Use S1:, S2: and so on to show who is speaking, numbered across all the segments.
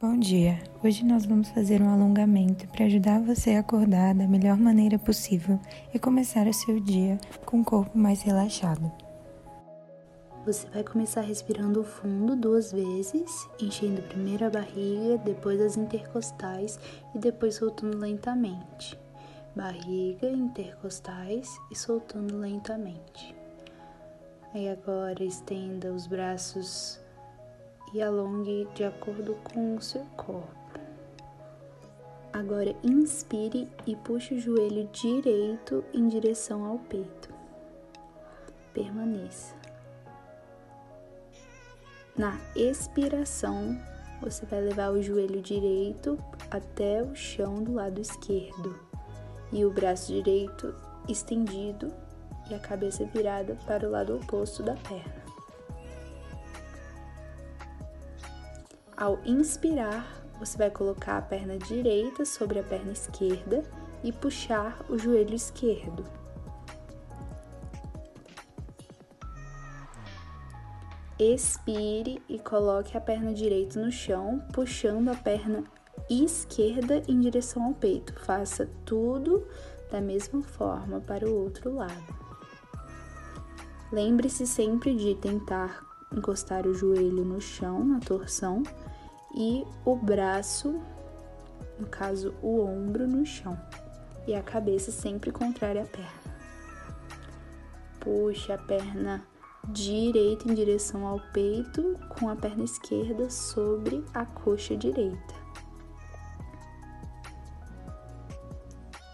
S1: Bom dia! Hoje nós vamos fazer um alongamento para ajudar você a acordar da melhor maneira possível e começar o seu dia com o corpo mais relaxado.
S2: Você vai começar respirando fundo duas vezes, enchendo primeiro a barriga, depois as intercostais e depois soltando lentamente. Barriga, intercostais e soltando lentamente. Aí agora estenda os braços e alongue de acordo com o seu corpo. Agora inspire e puxe o joelho direito em direção ao peito. Permaneça. Na expiração, você vai levar o joelho direito até o chão do lado esquerdo e o braço direito estendido e a cabeça virada para o lado oposto da perna. Ao inspirar, você vai colocar a perna direita sobre a perna esquerda e puxar o joelho esquerdo. Expire e coloque a perna direita no chão, puxando a perna esquerda em direção ao peito. Faça tudo da mesma forma para o outro lado. Lembre-se sempre de tentar encostar o joelho no chão, na torção, e o braço, no caso o ombro, no chão, e a cabeça sempre contrária à perna. Puxe a perna direita em direção ao peito, com a perna esquerda sobre a coxa direita.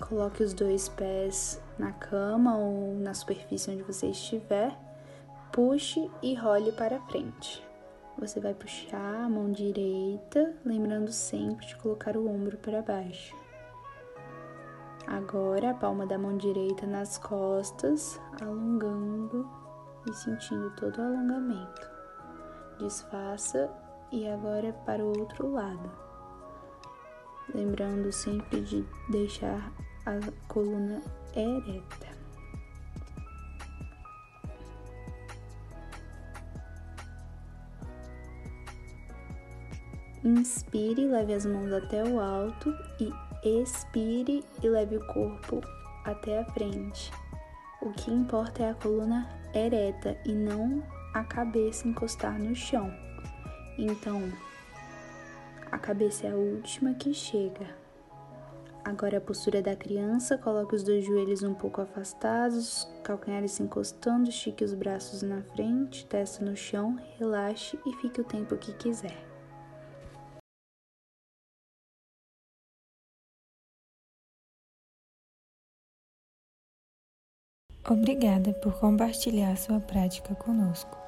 S2: Coloque os dois pés na cama ou na superfície onde você estiver, puxe e role para frente. Você vai puxar a mão direita, lembrando sempre de colocar o ombro para baixo. Agora a palma da mão direita nas costas, alongando e sentindo todo o alongamento. Desfaça e agora para o outro lado. Lembrando sempre de deixar a coluna ereta. Inspire, leve as mãos até o alto e expire e leve o corpo até a frente. O que importa é a coluna ereta e não a cabeça encostar no chão. Então, a cabeça é a última que chega. Agora a postura da criança, coloque os dois joelhos um pouco afastados, calcanhares se encostando, estique os braços na frente, testa no chão, relaxe e fique o tempo que quiser.
S1: Obrigada por compartilhar sua prática conosco.